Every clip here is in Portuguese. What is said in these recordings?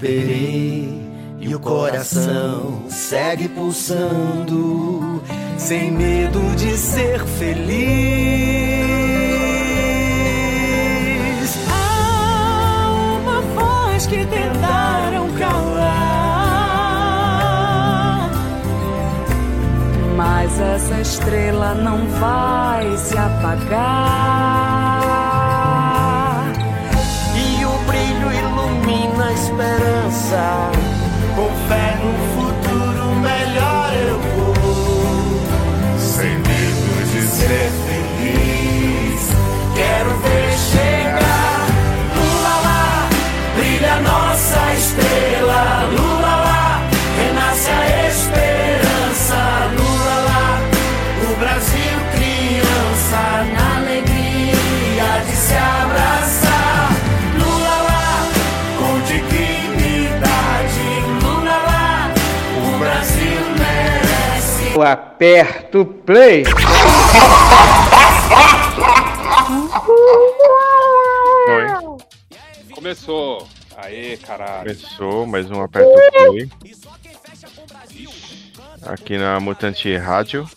Esperei e o coração segue pulsando, sem medo de ser feliz. Há uma voz que tentaram calar, Mas essa estrela não vai se apagar. desire. Eu aperto play. Foi. Começou. Aê, caralho. Começou mais um Aperto Play. Aqui na Mutante Rádio.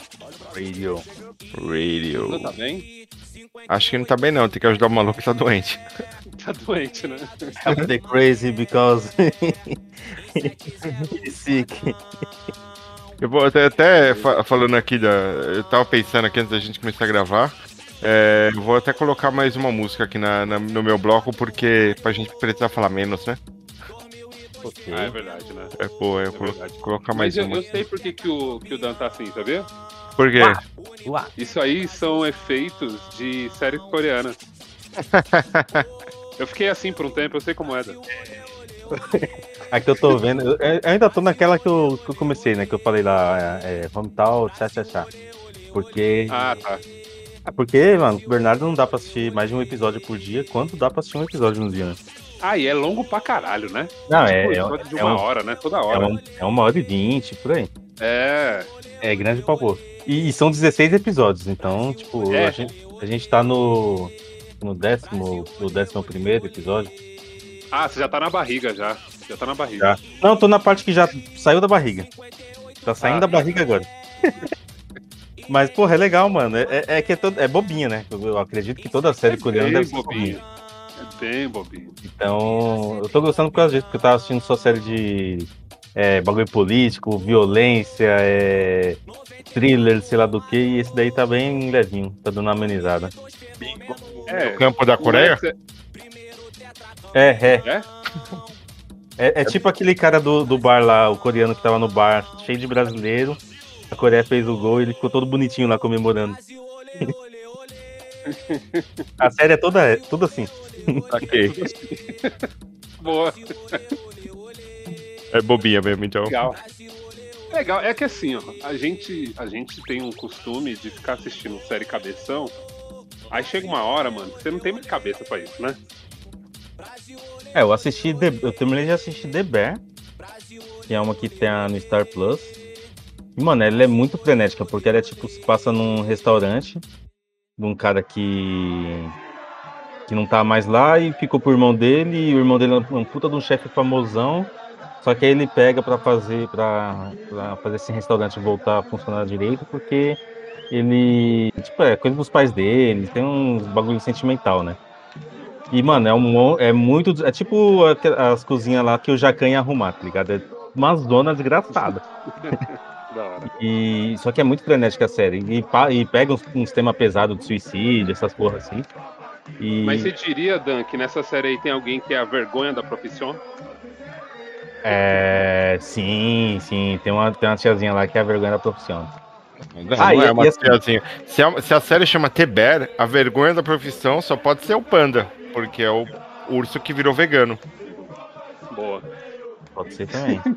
Radio. Radio. Não tá bem? Acho que não tá bem não, tem que ajudar o maluco que tá doente. Tá doente, né? I'm the crazy because he's sick. Eu vou até, até fa- falando aqui da. Eu tava pensando aqui antes da gente começar a gravar. é, eu vou até colocar mais uma música aqui na, na- no meu bloco, porque pra gente precisar falar menos, né? Ok. Ah, é verdade, né? É, pô, eu colo- verdade. colocar mais Mas eu, uma. eu sei por que, que, o, que o Dan tá assim, sabia? Por quê? Uá. Isso aí são efeitos de série coreana. Eu fiquei assim por um tempo, eu sei como é. Dan. Aqui eu tô vendo. Eu, eu ainda tô naquela que eu, que eu comecei, né? Que eu falei lá, é, vamos tal, tchá, tchá, tchá. Porque. Ah, tá. É porque, mano, o Bernardo não dá pra assistir mais de um episódio por dia, quanto dá pra assistir um episódio no dia, né? Ah, e é longo pra caralho, né? Não, Tipo, é, é, de é, uma um, hora, né? Toda é, hora. um, é uma hora e vinte, por aí. É. É grande pra pôr. E, e são 16 episódios, então, tipo, É. a, gente, a gente tá no. No décimo, no décimo primeiro episódio. Ah, você já tá na barriga já. Já tá na barriga. Já. Não, tô na parte que já saiu da barriga. Tá saindo Ah, da tá. barriga agora. Mas, porra, é legal, mano. É, é- é que é, todo- é bobinha, né? Eu, acredito que toda série coreana bem deve ser bobinha. É bem bobinho. Então, eu tô gostando por causa disso, porque eu tava assistindo só série de é, bagulho político, violência, é, thriller, sei lá do que, e esse daí tá bem levinho, tá dando uma amenizada. É. O campo da Coreia? É, é. É? É, é tipo aquele cara do, do bar lá, o coreano que tava no bar, cheio de brasileiro. A Coreia fez o gol e ele ficou todo bonitinho lá comemorando. A série é toda, é tudo assim. Ok. Boa. É bobinha mesmo, então. Legal. Legal, é que assim, ó, a gente, a gente tem um costume de ficar assistindo série cabeção. Aí chega uma hora, mano, que você não tem mais cabeça pra isso, né? É, eu assisti, The- eu terminei de assistir The Bear, que é uma que tem no Star Plus. E, mano, ela é muito frenética, porque ela é tipo, se passa num restaurante de um cara que. que não tá mais lá e ficou pro irmão dele, e o irmão dele é um puta de um chefe famosão. Só que aí ele pega pra fazer, pra fazer esse restaurante voltar a funcionar direito, porque ele. Tipo, é coisa dos pais dele, tem uns bagulho sentimental, né? E, mano, é, um, é muito. É tipo as cozinhas lá que o Jacan ia arrumar, tá ligado? É uma zona desgraçada. E, só que é muito frenética a série. E, e pega uns, uns temas pesados de suicídio, essas porras assim. E, Mas você diria, Dan, que nessa série aí tem alguém que é a vergonha da profissão? é, sim, sim. Tem uma, tem uma tiazinha lá que é a vergonha da profissão. Não, Ah, não é uma assim- tiazinha. Se a, se a série chama T-Bear, a vergonha da profissão só pode ser o panda, porque é o urso que virou vegano. Boa. Pode ser também.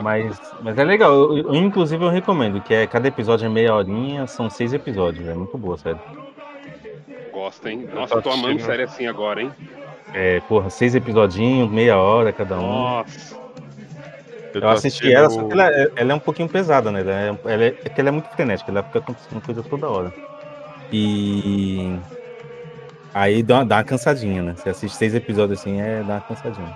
Mas, mas é legal. Eu, eu- inclusive, eu recomendo, que é cada episódio é meia horinha, são seis episódios. É muito boa, sério. Gosta, hein? Eu Nossa, eu tô amando série assim agora, hein? É, porra, seis episodinhos, meia hora cada um. Nossa. Eu tô assisti ela, só que ela, é- ela é um pouquinho pesada, né? Ela é, ela é, é que ela é muito frenética, ela fica acontecendo coisa toda hora. E. Aí dá uma, dá uma cansadinha, né? Você assiste seis episódios assim, é dá uma cansadinha.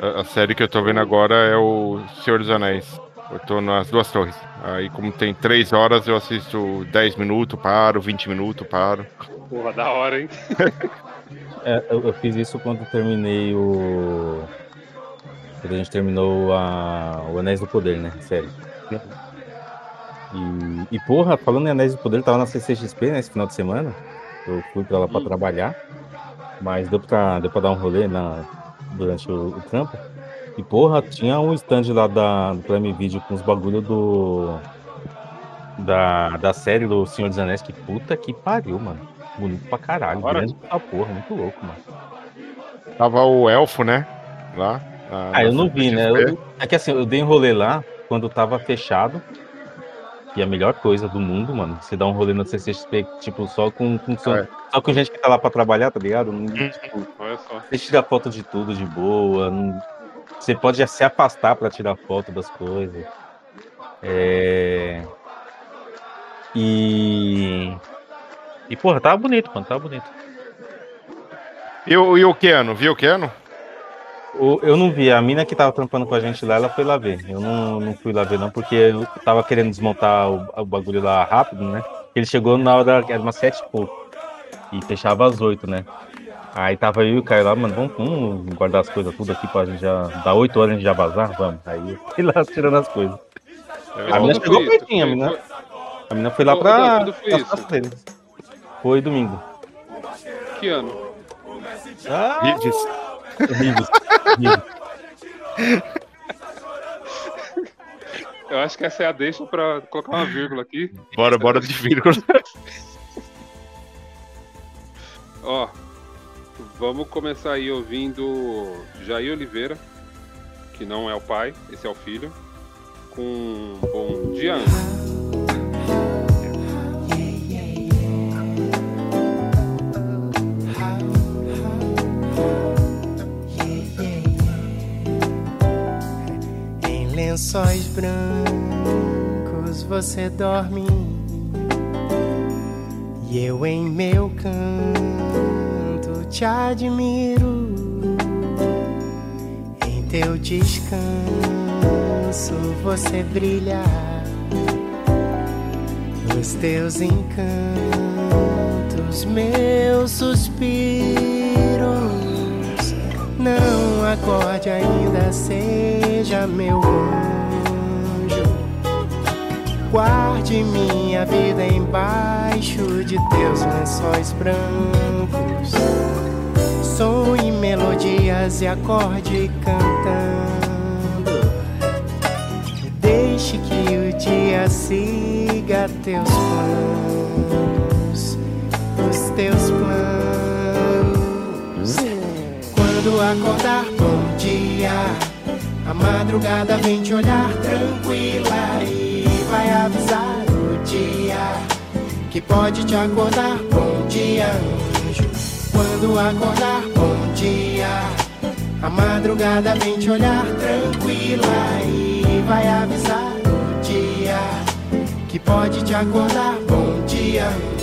A, a série que eu tô vendo agora é o Senhor dos Anéis. Eu tô nas duas torres. Aí, como tem três horas, eu assisto 10 minutos, paro, 20 minutos, paro. Porra, da hora, hein? É, eu, eu fiz isso quando terminei o. Quando a gente terminou a... o Anéis do Poder, né? Sério. E, e porra, falando em Anéis do Poder, eu tava na CCXP né, esse final de semana. Eu fui pra lá pra Hum. trabalhar. Mas deu pra, deu pra dar um rolê na, durante o, o trampo. E porra, tinha um stand lá da, do Prime Video com os bagulho do. Da, da série do Senhor dos Anéis, que puta que pariu, mano. Bonito pra caralho. Da hora. Grande pra porra, muito louco, mano. Tava o elfo, né? Lá. na- Ah, eu não vi, né? Eu- é que assim, eu dei um rolê lá quando tava fechado. E a melhor coisa do mundo, mano, você dá um rolê no CCXP, tipo, só com, com som- É. só com gente que tá lá pra trabalhar, tá ligado? Não- Uhum. tipo, Olha só. você tira foto de tudo de boa. não- Você pode se afastar pra tirar foto das coisas. É... E. E, porra, tava bonito, mano, tava bonito. E o, e o Keanu? Viu o Keanu? O- Eu não vi, a mina que tava trampando com a gente lá, ela foi lá ver. Eu não, não fui lá ver, não, porque eu tava querendo desmontar o, o bagulho lá rápido, né? Ele chegou na hora, era umas sete e pouco. E fechava às oito, né? Aí tava eu e o Caio lá, mano, vamos, vamos guardar as coisas tudo aqui pra gente já. Dá oito horas a gente já vazar? Vamos. Aí eu fui lá tirando as coisas. Mas A mina chegou pertinho, a mina. A mina foi lá Ô, pra. Quando foi isso? domingo. Que ano? Ah. Eu acho que essa é a deixa pra colocar uma vírgula aqui. Bora, bora de vírgula. Ó, vamos começar aí ouvindo Jair Oliveira, que não é o pai, esse é o filho, com Bom Dia Anjo. Lençóis brancos você dorme e eu em meu canto te admiro. Em teu descanso você brilha, os teus encantos, meus suspiros. Não acorde ainda, seja meu anjo. Guarde minha vida embaixo de teus lençóis brancos. Sonhe melodias e acorde cantando. Deixe que o dia siga teus planos, os teus planos. Quando acordar, bom dia. A madrugada vem te olhar tranquila e vai avisar o dia que pode te acordar. Bom dia, anjo. Quando acordar, bom dia. A madrugada vem te olhar tranquila e vai avisar o dia que pode te acordar. Bom dia, anjo.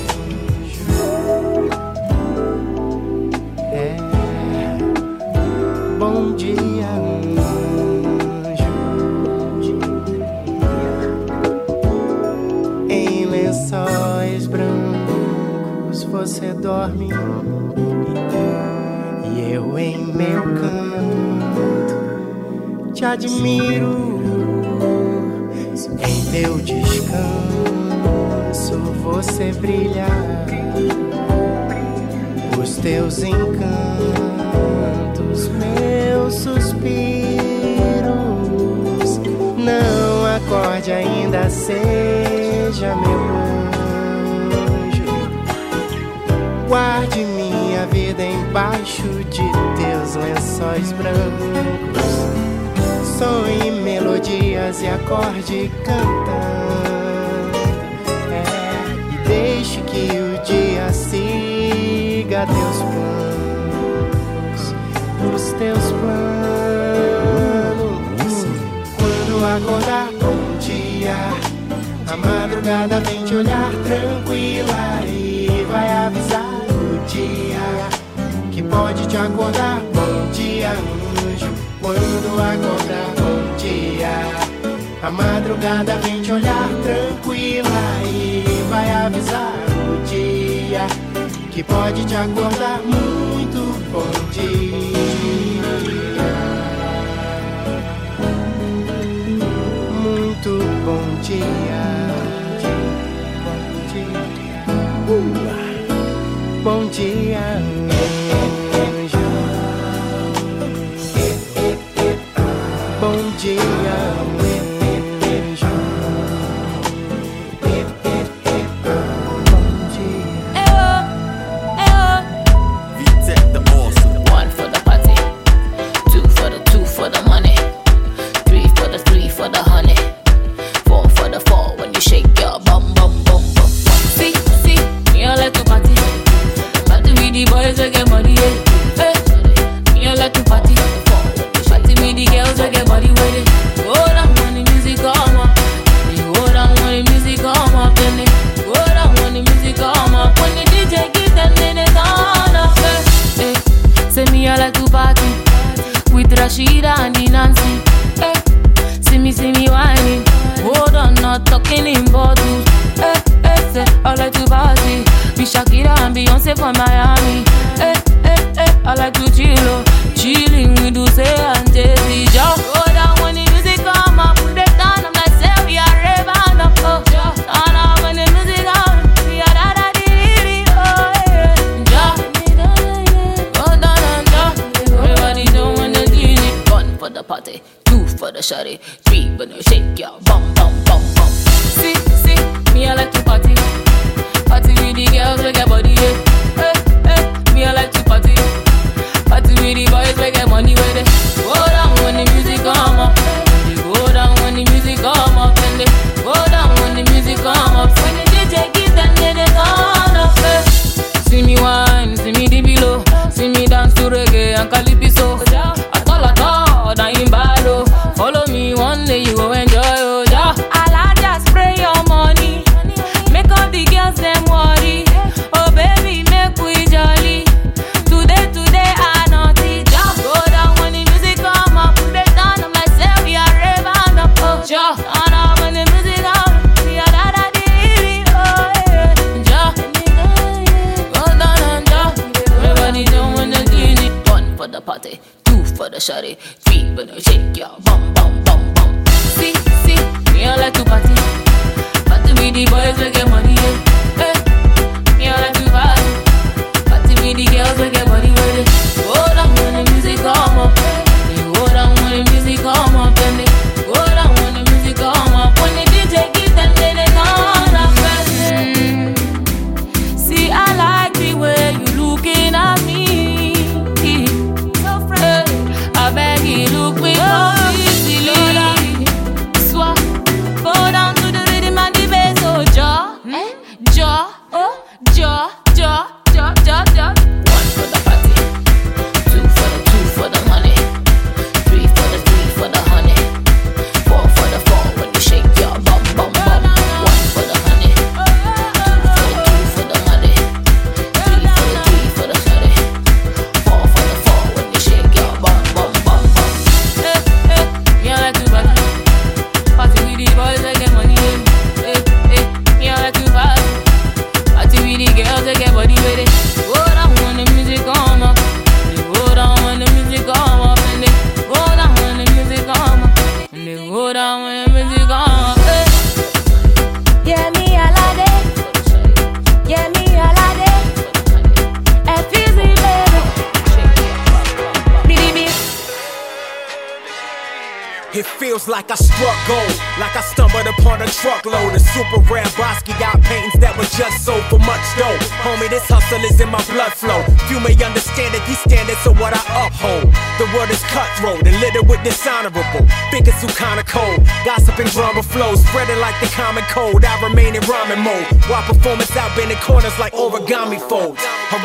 Você dorme e eu em meu canto te admiro. Em teu descanso você brilha os teus encantos, meus suspiros. Não acorde ainda, seja meu anjo. Guarde minha vida embaixo de teus lençóis brancos. Sonhe melodias e acorde cantando. É, e deixe que o dia siga teus planos, os teus planos. Quando acordar, bom dia. A madrugada vem te olhar tranquila e vai pode te acordar. Bom dia, anjo, quando acordar. Bom dia. A madrugada vem te olhar tranquila e vai avisar o dia que pode te acordar muito bom dia. Muito bom dia. Bom dia. Uh, bom dia. shake your bum bum bum bum. See, see, me all like to party, party with the boys, we get money. Yeah.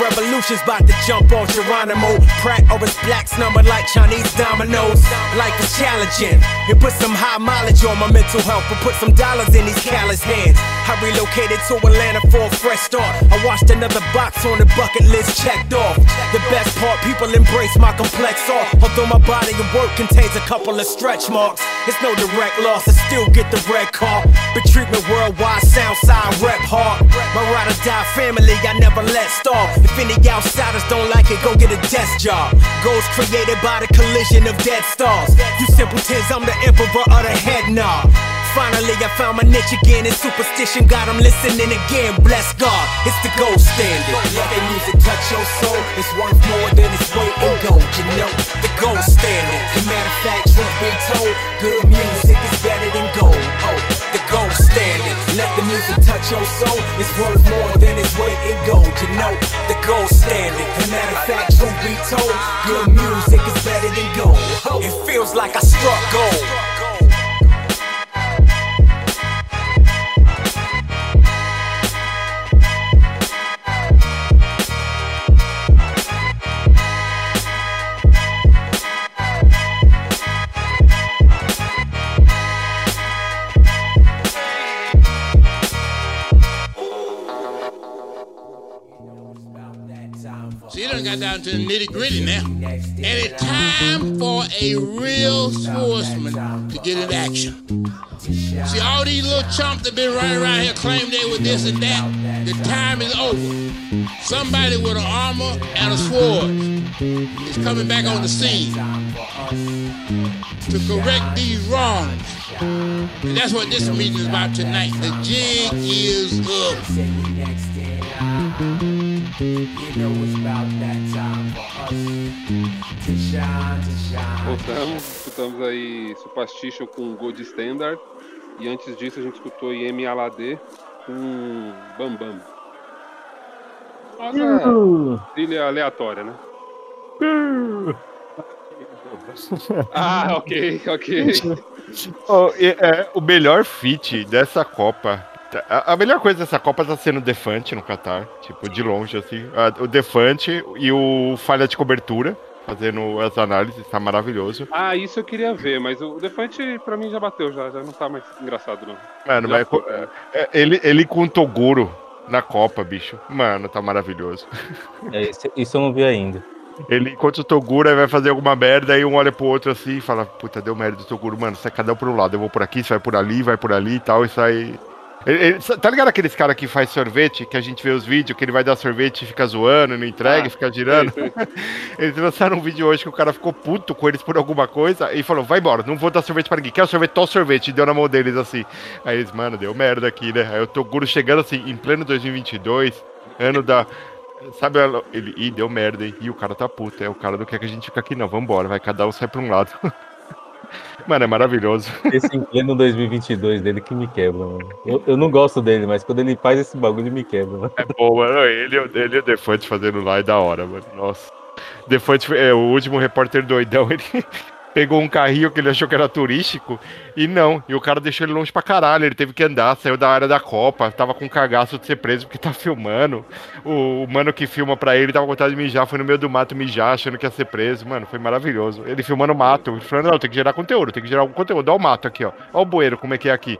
Revolution's about to jump on Geronimo. Pratt over his blacks number like Chinese dominoes. Life is challenging. It put some high mileage on my mental health, but put some dollars in these callous hands. I relocated to Atlanta for a fresh start. I watched another box on the bucket list checked off. The best part, people embrace my complex art. Although my body of work contains a couple of stretch marks, it's no direct loss. I still get the red car. But treatment worldwide, sound side rep hard. My ride or die family, I never let starve. If any outsiders don't like it, go get a desk job. Goals created by the collision of dead stars. You simpletons, I'm the emperor of the head knob. Finally, I found my niche again, and superstition got them listening again. Bless God, it's the gold standard. Let the music touch your soul, it's worth more than its weight in gold, you know. The gold standard. As matter of fact, truth be told, good music is better than gold. Oh, the gold standard. Let the music touch your soul, it's worth more than its weight in gold, you know. The gold standard. As matter of fact, truth be told, good music is better than gold. Oh, it feels like I struck gold. Done got down to the nitty gritty now. And it's time for a real sportsman to get in action. See, all these little chumps that been running around here claiming they were this and that, the time is over. Somebody with an armor and a sword is coming back on the scene to correct these wrongs. And that's what this meeting is about tonight. The jig is up. Voltamos, escutamos aí Superstition com Gold Standard. E antes disso a gente escutou IM Alade com Bam Bam. Nossa, trilha aleatória, né? Ah, ok, ok. Oh, e, é, o melhor feat dessa Copa. A, a melhor coisa dessa Copa tá sendo o Defante no Qatar. Tipo, de longe, assim. A- o Defante e o Falha de Cobertura. Fazendo as análises, tá maravilhoso. Ah, isso eu queria ver, mas o Defante pra mim já bateu, já, já não tá mais engraçado, não. Mano, Já mas foi. é, é, ele, ele com o Toguro na Copa, bicho. Mano, tá maravilhoso. É, esse- isso eu não vi ainda. Ele encontra o Toguro, aí vai fazer alguma merda, aí um olha pro outro assim e fala, puta, deu merda do Toguro, mano, sai cada um por um lado, eu vou por aqui, você vai por ali, vai por ali e tal, e sai. Ele- ele- tá ligado aqueles cara que faz sorvete, que a gente vê os vídeos, que ele vai dar sorvete e fica zoando, não entrega, Ah, fica girando? Eles lançaram um vídeo hoje que o cara ficou puto com eles por alguma coisa e falou: vai embora, não vou dar sorvete pra ninguém. Quer o sorvete? Tó sorvete. E deu na mão deles assim. Aí eles, mano, deu merda aqui, né? Aí o Toguro chegando assim, em pleno 2022, ano da. Sabe, ele, ih, deu merda, hein? E o cara tá puto. É, o cara não quer que a gente fique aqui, não. Vambora, vai cada um sai pra um lado. Mano, é maravilhoso. Esse pleno 2022 dele que me quebra, mano. Eu, eu não gosto dele, mas quando ele faz esse bagulho, ele me quebra, mano. É bom, mano. Ele, ele e o Defante fazendo lá é da hora, mano. Nossa. Defante é o último repórter doidão. Ele pegou um carrinho que ele achou que era turístico e não. E o cara deixou ele longe pra caralho. Ele teve que andar, saiu da área da Copa. Tava com cagaço de ser preso porque tá filmando. O, o mano que filma pra ele tava com vontade de mijar. Foi no meio do mato mijar, achando que ia ser preso. Mano, foi maravilhoso. Ele filmando o mato. Ele falando, não, tem que gerar conteúdo, tem que gerar algum conteúdo. Olha o mato aqui, ó. Olha o bueiro, como é que é aqui.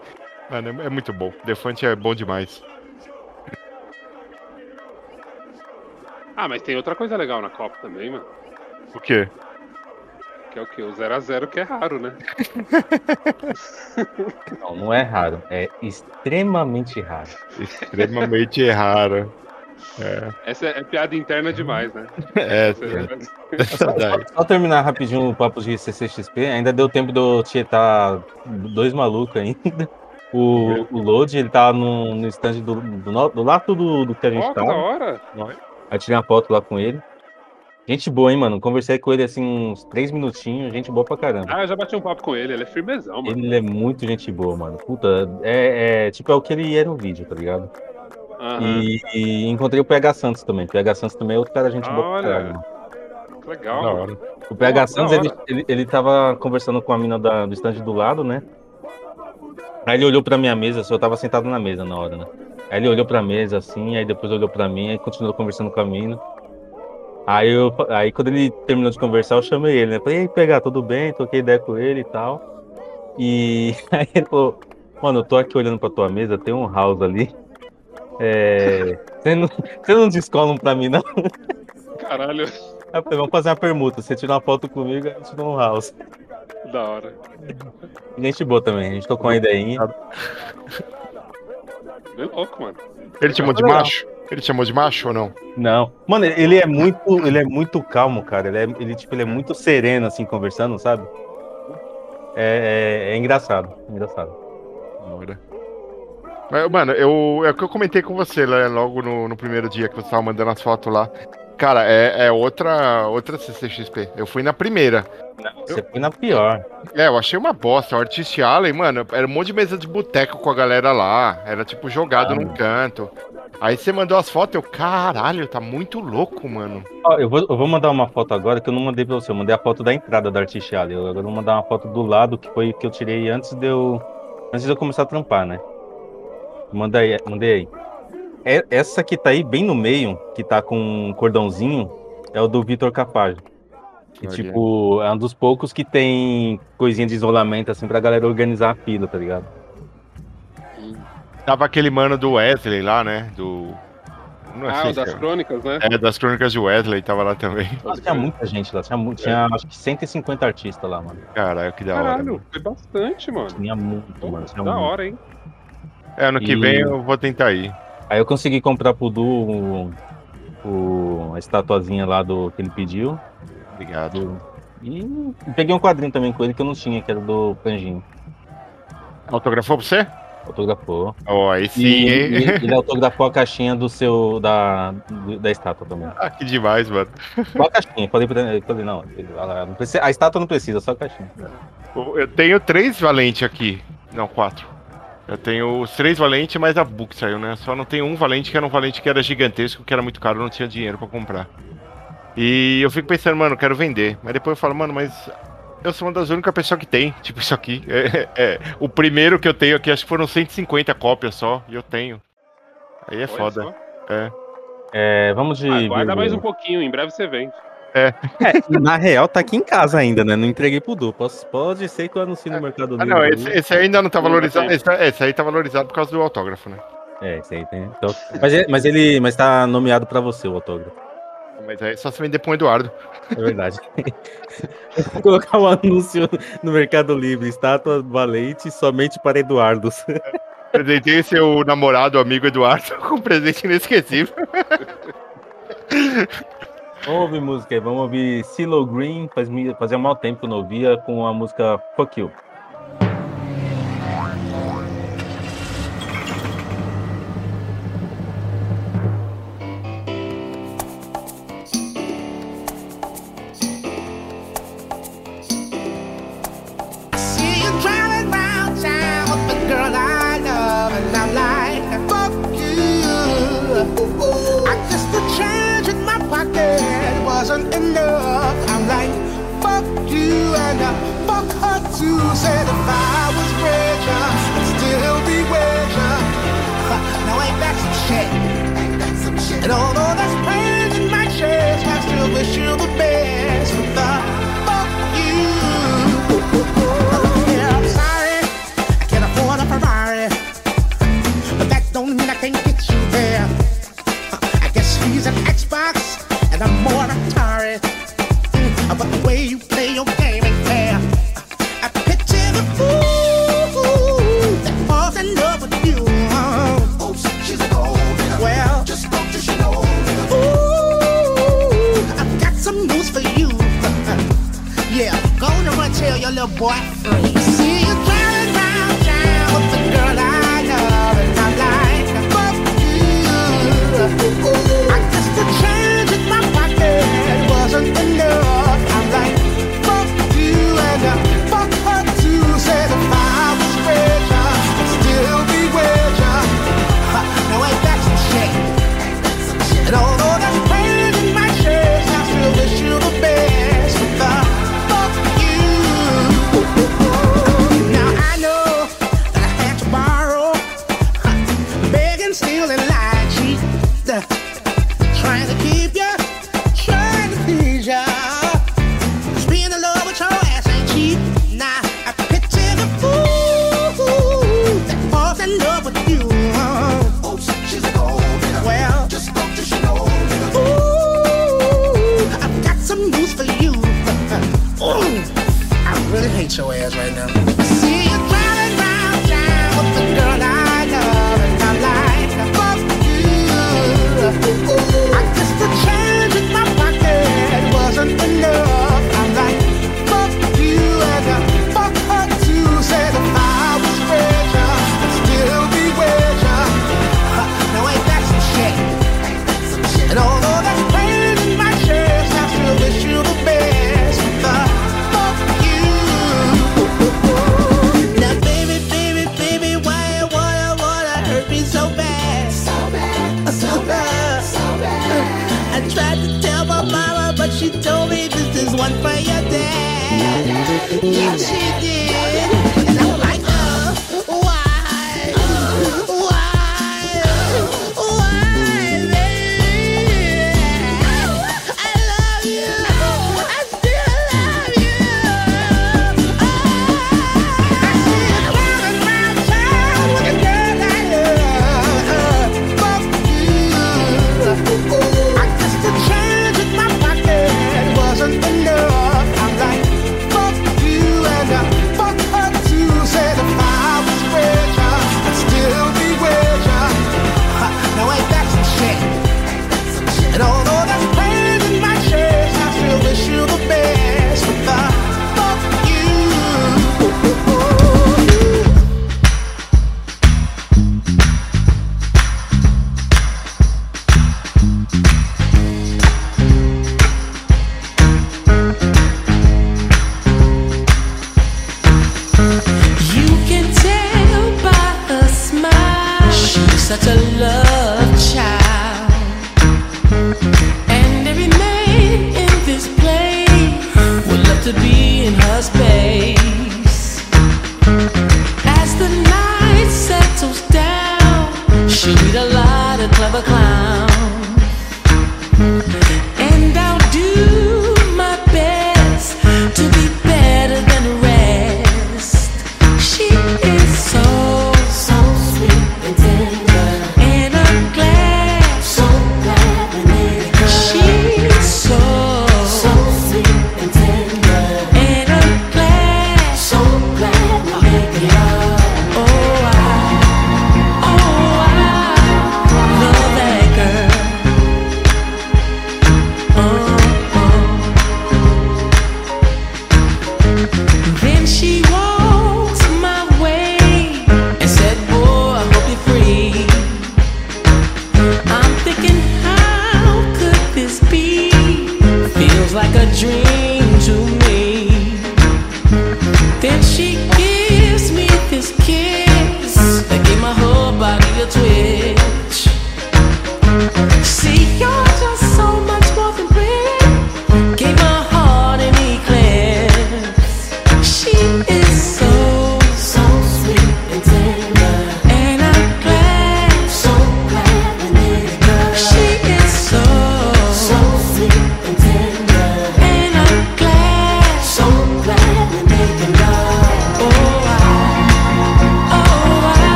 Mano, é, é muito bom. Defante é bom demais. Ah, mas tem outra coisa legal na Copa também, mano. O quê? Que é o quê? O 0x0 que é raro, né? Não, não é raro. É extremamente raro. Extremamente raro. É, Essa é, é piada interna demais, né? é, Essa- é. Essa daí. Só terminar rapidinho o papo de CCXP, ainda deu tempo de eu tietar dois malucos ainda. O, o Load, ele tava no, no stand do, do, do lado do, do que a gente Ó, que da hora! Aí tirei uma foto lá com ele. Gente boa, hein, mano? Conversei com ele assim uns três minutinhos, gente boa pra caramba. Ah, eu já bati um papo com ele, ele é firmezão, mano. Ele é muito gente boa, mano. Puta, é, é tipo é o que ele era no vídeo, tá ligado? Aham. E, e encontrei o PH Santos também. O PH Santos também é outro cara gente boa pra Olha. caralho. mano. Que legal. Da hora. O PH Pô, Santos, ele, ele, ele tava conversando com a mina da, do stand do lado, né? Aí ele olhou pra minha mesa, assim, eu tava sentado na mesa na hora, né? Aí ele olhou pra mesa assim, aí depois olhou pra mim, aí continuou conversando com a mina. Aí, eu, aí quando ele terminou de conversar, eu chamei ele, né? Falei, e aí, PH, tudo bem? Troquei ideia com ele e tal. E aí ele falou, Mano, eu tô aqui olhando pra tua mesa, tem um house ali. É. Você não, você não descola um pra mim, não? Caralho, Eu falei, Vamos fazer uma permuta. Você tira uma foto comigo, a gente dá um house. da hora. Gente boa também, a gente tocou uma ideinha. Bem louco, mano. Ele te chamou de macho? Ele te chamou de macho ou não? Não. Mano, ele é muito, ele é muito calmo, cara. Ele é, ele, tipo, ele é muito sereno, assim, conversando, sabe? É, é- é engraçado, é engraçado. Da hora. Mas, mano, eu, é o que eu comentei com você né, logo no, no primeiro dia que você tava mandando as fotos lá. Cara, é, é outra, outra CCXP. Eu fui na primeira. Você foi na pior. É, eu achei uma bosta. O Artist Alley, mano, era um monte de mesa de boteco com a galera lá. Era tipo jogado Ah. num canto. Aí você mandou as fotos, eu, caralho, tá muito louco, mano. Ó, eu, vou, eu vou mandar uma foto agora que eu não mandei pra você. Eu mandei a foto da entrada da Artist Alley. Eu agora vou mandar uma foto do lado que foi que eu tirei antes de eu, antes de eu começar a trampar, né? Manda aí, mandei aí. É- essa que tá aí bem no meio, que tá com um cordãozinho, é o do Vitor Capaz. E, Olha. tipo, é um dos poucos que tem coisinha de isolamento, assim, pra galera organizar a fila, tá ligado? Tava aquele mano do Wesley lá, né? Do. Não Ah, sei das é- crônicas, né? É, das crônicas de Wesley, tava lá também. Nossa, tinha muita gente lá, tinha, mu- tinha acho que 150 artistas lá, mano. Caralho, que da hora. Caralho, mano. foi bastante, mano. Tinha muito, mano. Tinha Da muito. hora, hein? É, ano que E- vem eu vou tentar ir. Aí eu consegui comprar pro Du o, o- a estatuazinha lá do que ele pediu. Obrigado. E peguei um quadrinho também com ele que eu não tinha, que era do Canjinho. Autografou pra você? Autografou. Ó, aí sim, e, hein? e ele autografou a caixinha do seu. da, da estátua também. Ah, que demais, mano. Só a caixinha. Falei, pra ele, falei não, ela não precisa- a estátua não precisa, só a caixinha. Eu tenho três valentes aqui. Não, quatro. Eu tenho os três valentes, mas a book saiu, né? Só não tenho um valente que era um valente que era gigantesco, que era muito caro, eu não tinha dinheiro pra comprar. E eu fico pensando, mano, eu quero vender. Mas depois eu falo, mano, mas eu sou uma das únicas pessoas que tem, tipo isso aqui. É, é, o primeiro que eu tenho aqui, acho que foram 150 cópias só, e eu tenho. Aí é Olha foda. É. É, vamos de. Aguarda mais um pouquinho, em breve você vende. É, na real, tá aqui em casa ainda, né? Não entreguei pro Du. Posso- pode ser que eu anuncie no Mercado Ah, Livre. não, aí. esse, esse aí ainda não tá Não, valorizado. Esse, esse aí tá valorizado por causa do autógrafo, né? É, esse aí tem. Então, mas, é- mas ele mas tá nomeado pra você, o autógrafo. Mas aí só se vender pro Eduardo. É verdade. Vou colocar um anúncio no Mercado Livre. Estátua valente somente para Eduardos. Presentei seu namorado, amigo Eduardo, com um presente inesquecível. Ouvir música aí. Vamos ouvir CeeLo Green. Faz, fazia mal tempo que eu não ouvia com a música Fuck You. Said if I was I'd still be. Now ain't that some shit? And although in my chest, I still wish you the best. With the fuck you. Oh, I'm sorry, I can't afford a Ferrari, but that don't mean I can't get you there. I guess he's an Xbox and I'm more Atari. But the way you play your game Yeah, go and run tell your little boy free. See you driving round town with the girl I love, and I'm like, fuck you. I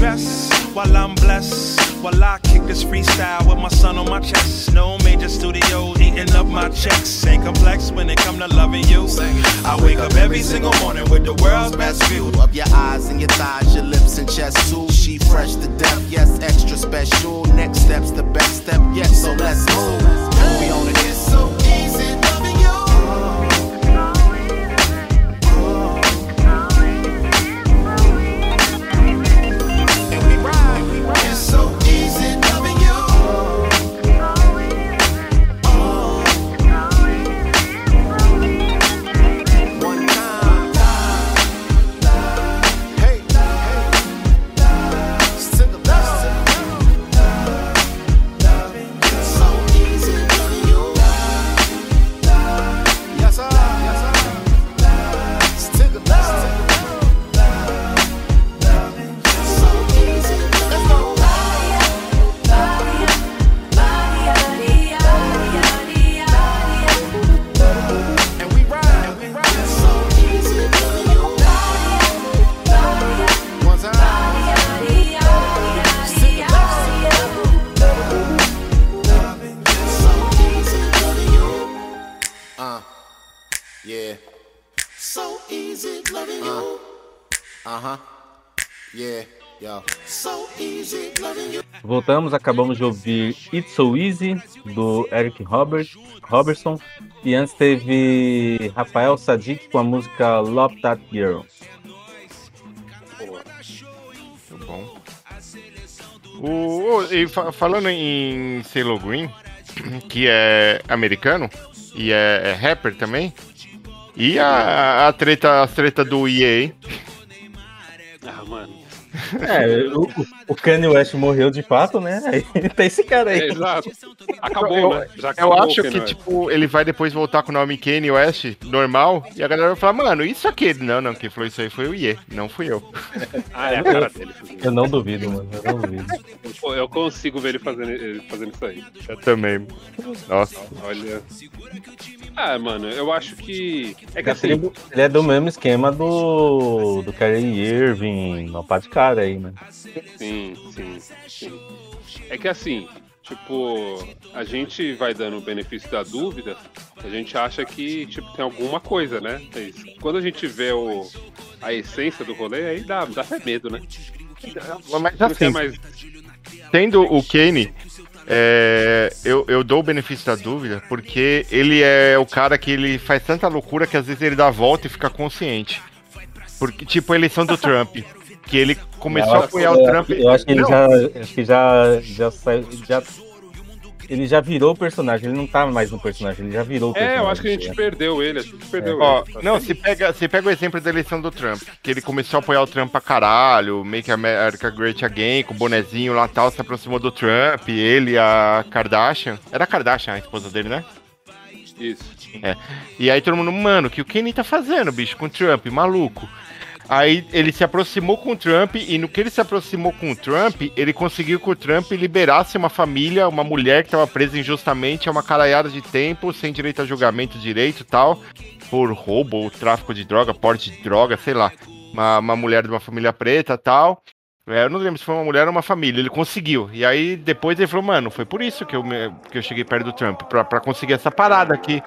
Address while I'm blessed. While I kick this freestyle with my son on my chest. No major studio eating up my checks. Ain't complex when it come to loving you. I wake up every single morning with the world's best view. Of your eyes and your thighs, your lips and chest too. She fresh to death, yes, extra special. Next step's the best step yet, so let's move. We on it. It's so Voltamos, acabamos de ouvir It's So Easy, do Eric Robert, Robertson. E antes teve Rafael Sadiq com a música Love That Girl. Muito bom. O, e fa- falando em Sailor Green, que é americano e é, é rapper também. E a, a treta, a treta do EA. É, o, o- Kanye West morreu de fato, né? Aí tem esse cara aí. É, exato. Acabou, eu, né? Já eu acabou, acho que, tipo, ele vai depois voltar com o nome Kanye West, normal, e a galera vai falar, mano, isso aqui. Não, não, quem falou isso aí foi o IE, não fui eu. Ah, é a cara dele. Eu não duvido, mano. Eu não duvido. Pô, Eu consigo ver ele fazendo, ele fazendo isso aí. Eu também. Nossa. Olha. Ah, mano, eu acho que. É que Ele é assim. do- ele é do mesmo esquema do, do Kyrie Irving, uma pá de cara aí, né? Sim, sim, sim. É que assim, tipo, a gente vai dando o benefício da dúvida, a gente acha que, tipo, tem alguma coisa, né? Mas quando a gente vê o, a essência do rolê, aí dá, dá até medo, né? Mas assim, mais. tendo o Kane, é, eu, eu dou o benefício da dúvida, porque ele é o cara que ele faz tanta loucura que às vezes ele dá a volta e fica consciente. Porque, tipo, a eleição do Trump, que ele começou a apoiar o eu Trump. Eu acho que ele já. Acho que já. Já saiu. Já, ele já virou o personagem, ele não tá mais no personagem, ele já virou o personagem. É, eu acho que a gente né? perdeu ele, a gente perdeu Ó, ele. não, se pega, se pega o exemplo da eleição do Trump, que ele começou a apoiar o Trump pra caralho, Make America Great Again, com o bonezinho lá e tal, se aproximou do Trump, ele, a Kardashian. Era a Kardashian, a esposa dele, né? Isso. É. E aí todo mundo, mano, o que o Kenny tá fazendo, bicho, com o Trump, maluco. Aí ele se aproximou com o Trump e no que ele se aproximou com o Trump, ele conseguiu que o Trump liberasse uma família, uma mulher que estava presa injustamente há uma caralhada de tempo, sem direito a julgamento direito tal, por roubo ou tráfico de droga, porte de droga, sei lá. Uma, uma mulher de uma família preta tal. É, eu não lembro se foi uma mulher ou uma família, ele conseguiu. E aí depois ele falou, mano, foi por isso que eu, me, que eu cheguei perto do Trump, pra, pra conseguir essa parada aqui.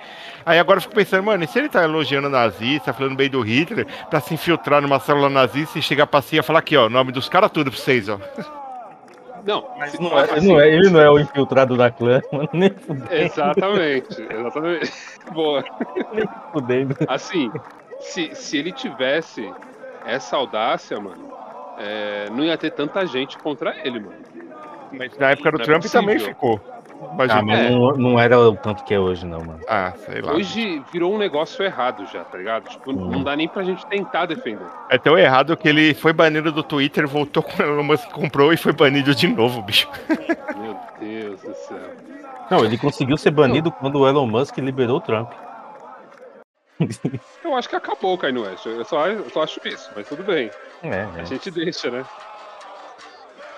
Aí agora eu fico pensando, mano, e se ele tá elogiando nazista, falando bem do Hitler, pra se infiltrar numa célula nazista e chegar pra si e falar aqui, ó, nome dos caras tudo pra vocês, ó. Não, Mas não é, não é- ele não é o infiltrado da clã, mano, nem fudendo, Exatamente, exatamente. Boa. fudendo. Assim, se, se ele tivesse essa audácia, mano, é, não ia ter tanta gente contra ele, mano. Mas na época do Não é Trump possível. também ficou. Imagina. Ah, mas É. não, não era o tanto que é hoje, não, mano. Ah, sei lá. Hoje virou um negócio errado já, tá ligado? Tipo, Hum. não dá nem pra gente tentar defender. É tão errado que ele foi banido do Twitter, voltou com o Elon Musk comprou e foi banido de novo, bicho. Meu Deus do céu. Não, ele conseguiu ser banido quando o Elon Musk liberou o Trump. Eu acho que acabou o Kanye West. Eu só, eu só acho isso, mas tudo bem. É, A é. gente deixa, né?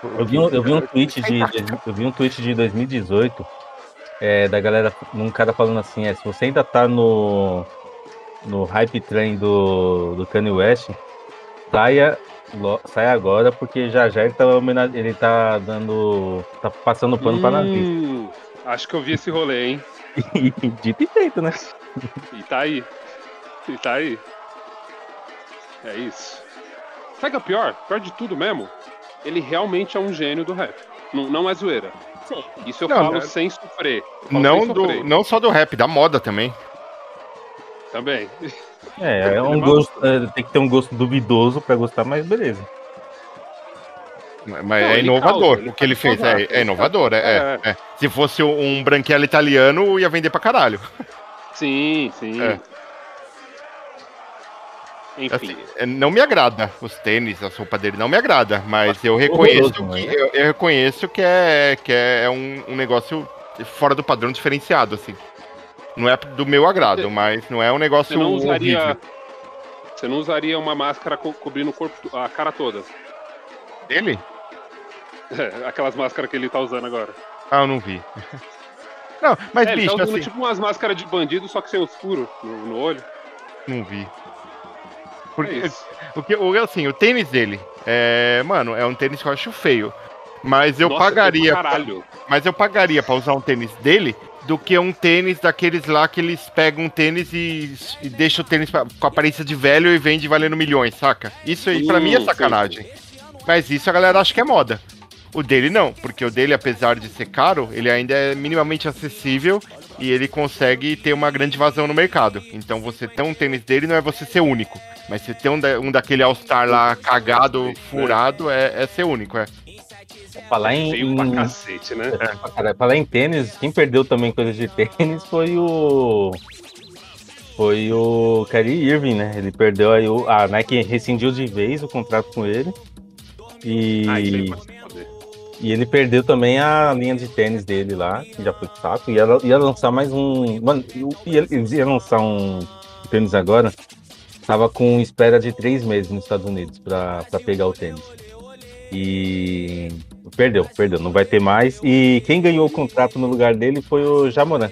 Eu vi, um, eu vi um tweet de eu vi um tweet de 2018 é, da galera, um cara falando assim, é, se você ainda tá no no hype train do, do Kanye West, saia, lo- saia agora porque já já ele tá, ele tá dando tá passando pano pra nazista. Hum, acho que eu vi esse rolê, hein? Dito e feito, né? E tá aí. E tá aí. É isso. Sabe o que é o pior? Pior de tudo mesmo? Ele realmente é um gênio do rap. Não, não é zoeira. Isso eu Não, falo né? sem sofrer. Eu falo Não, sem sofrer. do, não só do rap, da moda também. Também. É, é um é gosto, é, tem que ter um gosto duvidoso pra gostar, mas beleza. Mas Não, é ele inovador. causa, o que ele fez é, causar. é inovador. É, é, É. é. Se fosse um branquelo italiano, ia vender pra caralho. Sim, sim. É. Enfim. Assim, é, não me agrada os tênis, a roupa dele não me agrada, mas eu reconheço horroroso, que né? eu, eu reconheço que é que é um, um negócio fora do padrão diferenciado assim. Não é do meu agrado, Você- mas não é um negócio Você não usaria. horrível. Você não usaria uma máscara co- cobrindo o corpo, a cara toda. Dele? É, aquelas máscaras que ele tá usando agora. Ah, eu não vi. Não, mas é, ele bicho, tá usando assim, tipo umas máscaras de bandido, só que sem os furos no, no olho. não vi. É Porque isso. o que o assim, o tênis dele é, mano, é um tênis que eu acho feio. Mas eu Nossa, pagaria, Caralho. mas eu pagaria pra usar um tênis dele do que um tênis daqueles lá que eles pegam um tênis e, e deixam o tênis pra- com aparência de velho e vende valendo milhões, saca? Isso aí pra Hum, mim é sei, sacanagem. Mas isso a galera acha que é moda. O dele não, porque o dele, apesar de ser caro, ele ainda é minimamente acessível e ele consegue ter uma grande vazão no mercado. Então você ter um tênis dele não é você ser único. Mas você ter um, da- um daquele All-Star lá cagado, furado, é, é ser único, é. Falar em, Feio pra cacete, né? pra caralho, falar em tênis, quem perdeu também coisa de tênis foi o. Foi o Kyrie Irving, né? Ele perdeu aí o. A Nike rescindiu de vez o contrato com ele. E, Ah, isso aí pode. E ele perdeu também a linha de tênis dele lá, que já foi saco. Ia, ia lançar mais um. Mano, ia, eles iam lançar um tênis agora. Tava com espera de três meses nos Estados Unidos pra, pra pegar o tênis. E perdeu, perdeu, não vai ter mais. E quem ganhou o contrato no lugar dele foi o Jamoran.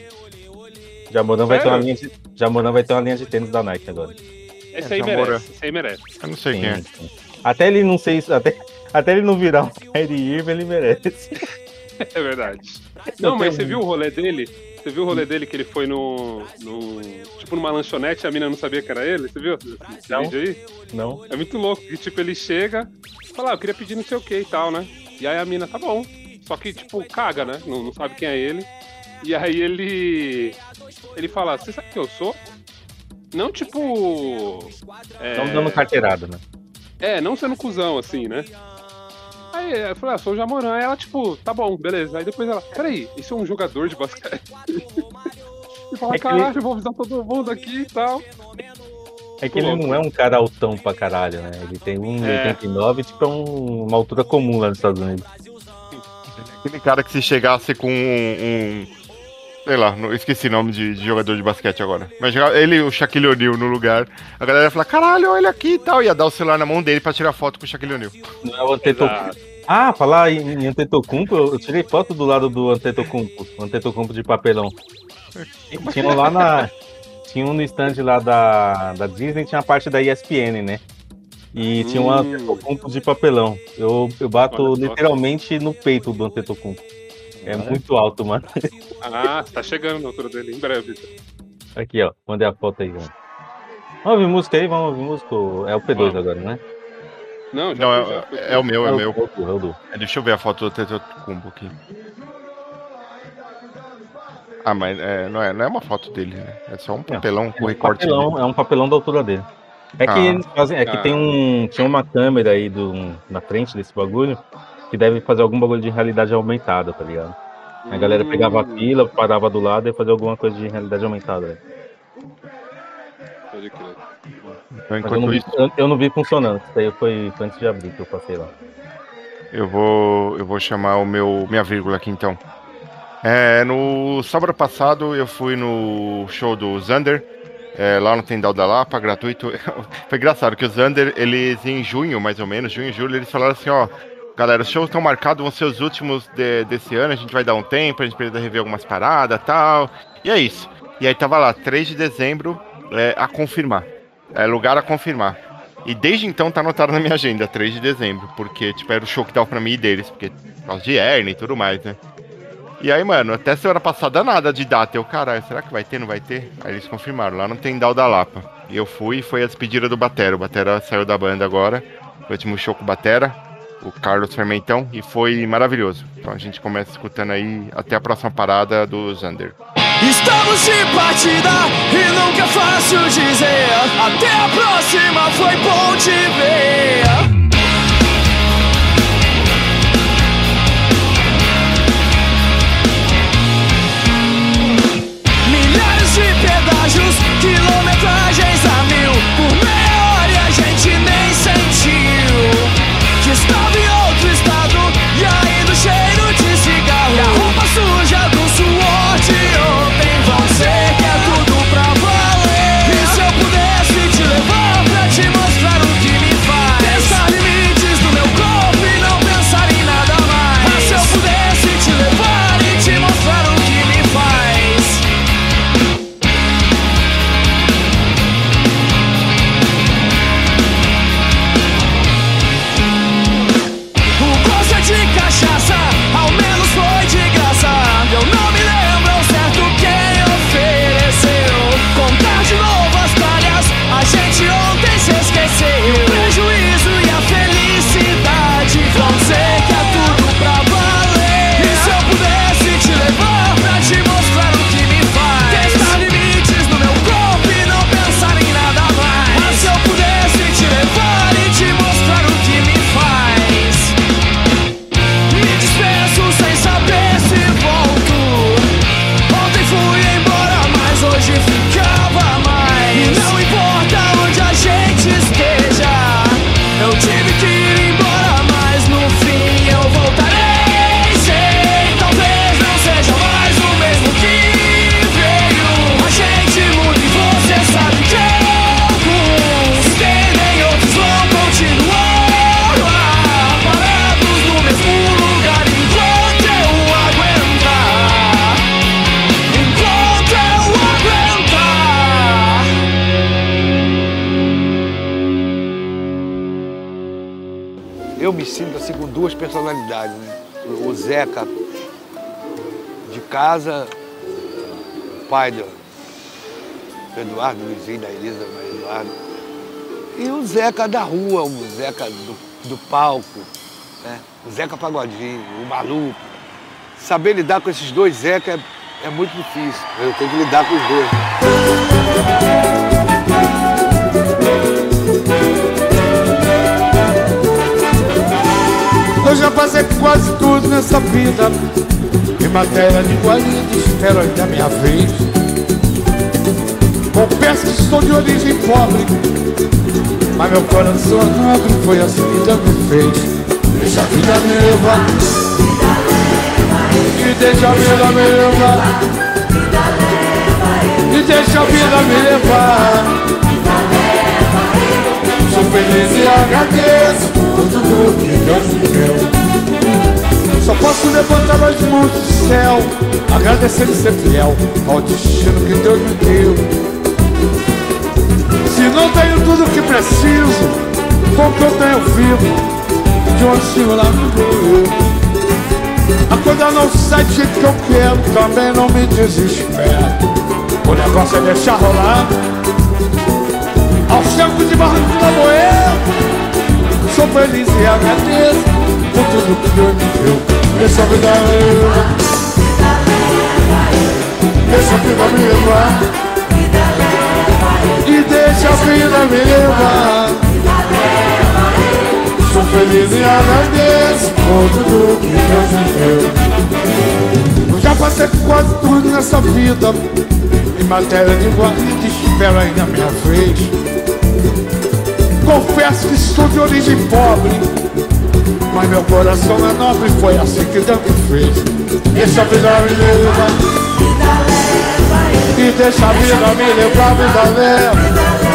Jamoran vai ter uma linha de, Jamoran vai ter uma linha de tênis da Nike agora. Esse aí merece, esse aí merece. Eu não sei quem é. Sim, sim. Até ele não sei, até, até ele não virar um Kyrie Irving, ele merece. É verdade. Eu Não, mas você viu o rolê dele? Você viu o rolê dele que ele foi no. no tipo numa lanchonete e a mina não sabia que era ele? Você viu esse, esse Não. vídeo aí? Não. É muito louco, que tipo, ele chega, fala, ah, eu queria pedir não sei o que e tal, né? E aí a mina, tá bom. Só que, tipo, caga, né? Não, não sabe quem é ele. E aí ele. Ele fala, você sabe quem eu sou? Não tipo. É, Não dando carteirada, né? é, não sendo cuzão, assim, né? Aí eu falei, ah, sou o Jamoran. Aí ela, tipo, tá bom, beleza. Aí depois ela, peraí, isso é um jogador de basquete? e fala, É ele- caralho, eu vou avisar todo mundo aqui e tal. É que ele não é um cara altão pra caralho, né? Ele tem 1,89, tipo, é um- uma altura comum lá nos Estados Unidos. Aquele cara que se chegasse com um, um, Sei lá, não- esqueci o nome de, de jogador de basquete agora. Mas ele o Shaquille O'Neal no lugar. A galera ia falar, caralho, olha aqui e tal. Ia dar o celular na mão dele pra tirar foto com o Shaquille O'Neal. Não é o Antetokounmpo. Ah, falar em, em Antetokounmpo, eu tirei foto do lado do Antetokounmpo, o Antetokounmpo de papelão. Tinha um lá na... Tinha um no stand lá da, da Disney, tinha a parte da ESPN, né? E tinha um Hum. Antetokounmpo de papelão. Eu, eu bato Olha literalmente no peito do Antetokounmpo. É muito alto, mano. Ah, tá chegando na altura dele em breve. Aqui, ó. Mandei a foto aí, ó. Vamos ouvir música aí? Vamos ouvir música? É o P2 Vamos. agora, né? Não, já Não, fui, já é, é o meu, é o meu. do, é o do. É, Deixa eu ver a foto do Tetocumbo aqui. Ah, mas é, não, é, não é uma foto dele, né? É só um papelão com É um recorte papelão, dele. é um papelão da altura dele. É que Ah. eles fazem, é que Ah. tem um, tinha uma câmera aí do, na frente desse bagulho que deve fazer algum bagulho de realidade aumentada, tá ligado? A galera pegava a Hum, fila, parava do lado e fazia alguma coisa de realidade aumentada. né? Pode crer. Então, Mas eu enquanto não, vi, isso, eu, eu não vi funcionando. Isso daí foi, foi antes de abrir que eu passei lá. eu vou, eu vou chamar o meu minha vírgula aqui então. É, no sábado passado eu fui no show do Zander, é, lá no Tendal da Lapa, gratuito. Foi engraçado que o Zander, eles em junho, mais ou menos, junho e julho, eles falaram assim, ó, galera, os shows estão marcados, vão ser os últimos de- desse ano, a gente vai dar um tempo, a gente precisa rever algumas paradas tal. E é isso. E aí tava lá, 3 de dezembro, é, a confirmar. É, lugar a confirmar. E desde então tá anotado na minha agenda, 3 de dezembro, porque, tipo, era o show que dava pra mim e deles, porque por causa de hernia e tudo mais, né? E aí, mano, até semana passada nada de data. Eu, caralho, será que vai ter? Não vai ter? Aí eles confirmaram, lá não tem Dal da Lapa. E eu fui e foi a despedida do Batera. O Batera saiu da banda agora. Foi o último show com o Batera, o Carlos Fermentão, e foi maravilhoso. Então a gente começa escutando aí até a próxima parada do Zander. Estamos de partida e nunca é fácil dizer. Até a próxima, foi bom te ver. Pedágios, quilometragens a mil. Por meia hora a gente nem sentiu que estava casa, o pai do do Eduardo, Luizinho, da Elisa, mas Eduardo. E o Zeca da rua, o Zeca do, do palco, né? O Zeca Pagodinho, o maluco. Saber lidar com esses dois Zeca é, é muito difícil. Eu tenho que lidar com os dois. Eu já passei quase nessa vida Em matéria de guarida, espero ainda a minha vez. Confesso que sou de origem pobre Mas meu coração nobre Foi assim que Deus me fez. Deixa a vida me levar E deixa a vida me levar E deixa a vida me levar Sou feliz e agradeço por tudo que Deus me deu Só posso levantar as mãos do céu Agradecer e ser fiel ao destino que Deus me deu Se não tenho tudo que preciso Com o que eu tenho vivo De onde sigo lá me doeu a coisa não sai jeito que eu quero, também não me desespero. O negócio é deixar rolar. Aos tempos de barranco de Lamoeiro, sou feliz e agradeço tudo que. Deixa a vida levar. Deixa a vida me levar. E deixa a vida me levar. Sou feliz e agradeço por tudo que Deus me deu. Eu já passei quase tudo nessa vida Em matéria de guarda espero aí na minha vez Confesso que sou de origem pobre Mas meu coração é nobre Foi assim que Deus me fez. Deixa a vida me levar. E deixa a vida me levar, vida leva.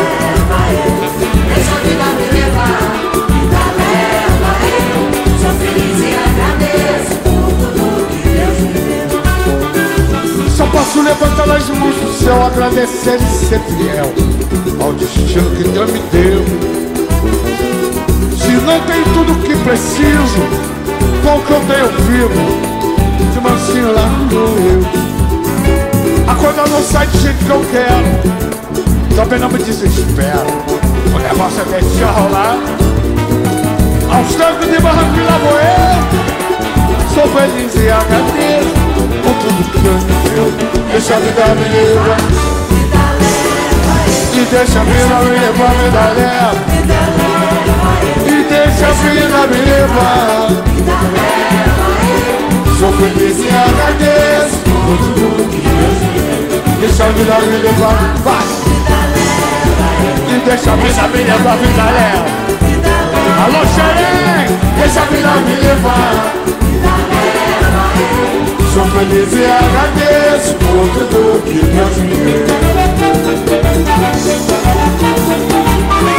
Deixa a vida me levar Vida leva eu Sou feliz e agradeço Por tudo que Deus me deu. Só posso levantar as mãos do céu Agradecer e ser fiel Ao destino que Deus me deu preciso. Com o que eu tenho vivo De mansinho lá no eu A coisa não sai do jeito que eu quero. Também não me desespero. O negócio é deixar rolar. Aos trancos de barranco de Lagoeiro Sou feliz e agradeço Por tudo que Deus me deu. Deixa a vida me levar E deixa a vida me levar, vida leva. E deixa a vida me levar. Sou feliz e agradeço Por tudo que Deus me deu Deixa a vida me levar, vai. E deixa a vida me levar, vida leva. Alô, xerém, deixa a vida me levar. Sou feliz e agradeço por tudo que Deus me De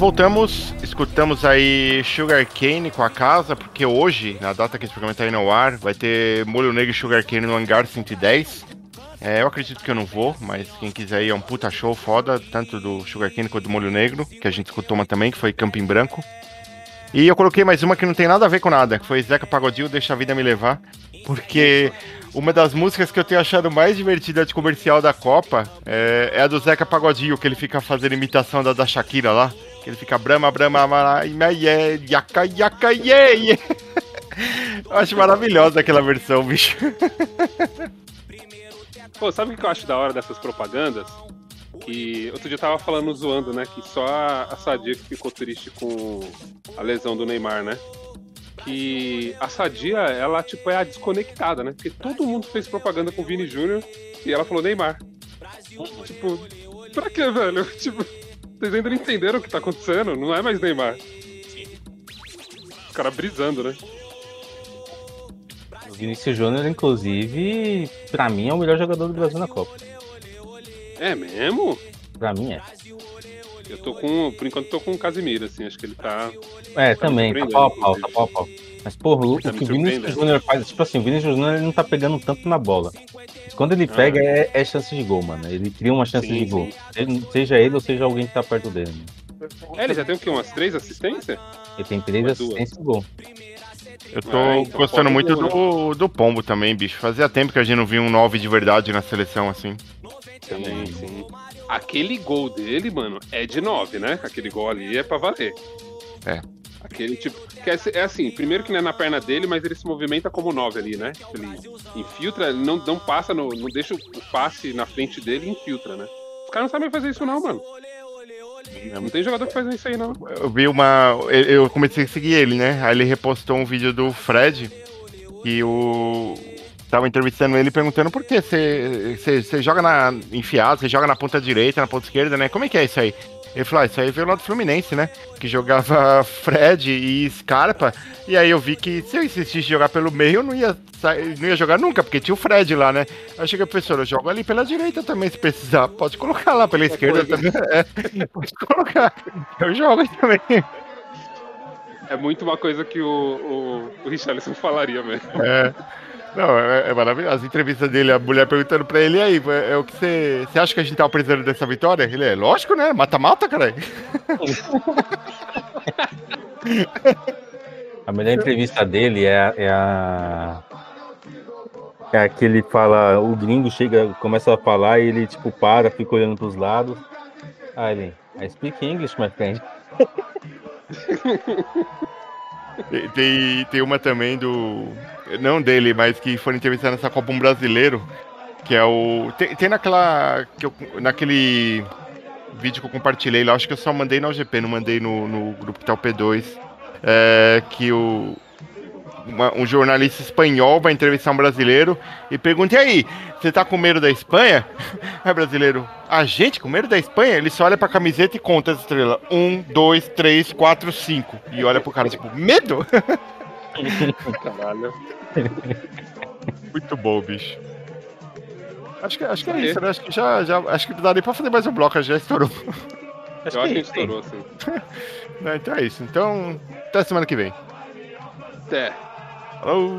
voltamos, escutamos aí Sugar Cane com a casa, porque hoje, na data que esse programa tá indo ao ar, vai ter Molho Negro e Sugar Cane no Hangar 110. É, eu acredito que eu não vou, mas quem quiser ir é um puta show foda, tanto do Sugar Cane quanto do Molho Negro, que a gente escutou uma também, que foi Camping Branco. E eu coloquei mais uma que não tem nada a ver com nada, que foi Zeca Pagodinho, Deixa a Vida Me Levar, porque uma das músicas que eu tenho achado mais divertida de comercial da Copa é, é a do Zeca Pagodinho, que ele fica fazendo imitação da, da Shakira lá, que ele fica brama, brama, yaca, iê, iê. Eu acho maravilhosa aquela versão, bicho. Pô, sabe o que eu acho da hora dessas propagandas? Que outro dia eu tava falando zoando, né? Que só a, Sadia que ficou triste com a lesão do Neymar, né? Que a Sadia, ela tipo é a desconectada, né? Porque todo mundo fez propaganda com o Vini Júnior e ela falou Neymar. Tipo, pra quê, velho? Tipo, vocês ainda não entenderam o que tá acontecendo? Não é mais Neymar. Os caras brisando, né? O Vinícius Júnior, inclusive, pra mim é o melhor jogador do Brasil na Copa. É mesmo? Pra mim é. Eu tô com. Por enquanto tô com o Casimiro, assim, acho que ele tá. É, tá também, tá pau a pau, tá pau a pau. Mas, porra, o, Tá o me que o Vinícius. Júnior faz, tipo assim, o Vinícius Júnior não tá pegando tanto na bola. Mas quando ele Ah. pega, é, é chance de gol, mano. Ele cria uma chance Sim, de gol. Ele- seja ele ou seja alguém que tá perto dele. né? É, ele já tem o quê? Umas três assistências? Ele tem três duas. assistências e gol. Eu tô Ah, então gostando muito gol, do, do Pombo também, bicho. Fazia tempo que a gente não via um 9 de verdade na seleção assim. Sim, sim. Aquele gol dele, mano, é de 9, né? Aquele gol ali é pra valer. É. Aquele tipo. Que é, é assim, primeiro que não é na perna dele, mas ele se movimenta como 9 ali, né? Tipo, Ele infiltra, não, não passa, no, não deixa o passe na frente dele e infiltra, né? Os caras não sabem fazer isso, não, mano. Não tem jogador que faz isso aí, não. Eu vi uma. Eu comecei a seguir ele, né? Aí ele repostou um vídeo do Fred e o. Tava entrevistando ele perguntando por que você joga na enfiado, você joga na ponta direita, na ponta esquerda, né? Como é que é isso aí? Ele falou, ah, isso aí veio lá do Fluminense, né? Que jogava Fred e Scarpa. E aí eu vi que se eu insistisse em jogar pelo meio, eu não ia, não ia jogar nunca, porque tinha o Fred lá, né? Aí eu cheguei, professor, eu jogo ali pela direita também, se precisar. Pode colocar lá pela esquerda também. É, pode colocar. Eu jogo também. É muito uma coisa que o, o, o Richarlison falaria mesmo. É. Não, é, é maravilhoso. As entrevistas dele, a mulher perguntando pra ele, e aí, é, é o que você. Você acha que a gente tava precisando dessa vitória? Ele é, lógico, né? Mata-mata, caralho. A melhor entrevista dele é, a- é a. É a que ele fala, o gringo chega, começa a falar e ele tipo para, fica olhando pros lados. Ah, ele, I speak English, my friend. Tem, tem uma também do. Não dele, mas que foram entrevistar nessa Copa um brasileiro. Que é o. Tem, tem naquela. Que eu, naquele vídeo que eu compartilhei lá, acho que eu só mandei na UGP, não mandei no, no grupo que tá o P2. É, que o. uma- um jornalista espanhol vai entrevistar um brasileiro e pergunta: e aí, você tá com medo da Espanha? Aí, brasileiro, a gente com medo da Espanha? Ele só olha pra camiseta e conta as estrelas: um, dois, três, quatro, cinco. E olha pro cara, tipo, medo? Caralho. Muito bom, bicho. Acho que, acho que é isso, né? Acho que já, já acho que não dá nem pra fazer mais um bloco, já estourou. Eu acho que gente estourou, assim. Não, então é isso. Então, até semana que vem. Até. Falou!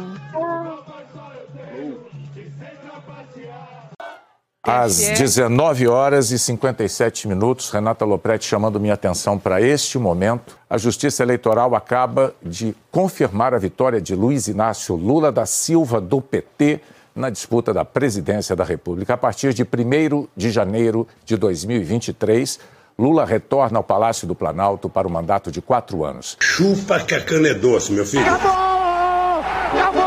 Às 19 horas e 57 minutos, Renata Lopretti chamando minha atenção para este momento. A Justiça Eleitoral acaba de confirmar a vitória de Luiz Inácio Lula da Silva, do PT, na disputa da presidência da República. A partir de 1 de janeiro de 2023, Lula retorna ao Palácio do Planalto para o mandato de quatro anos. Chupa que a cana é doce, meu filho. Pra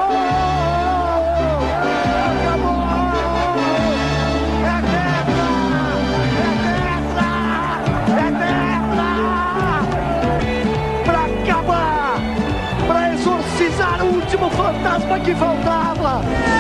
que faltava!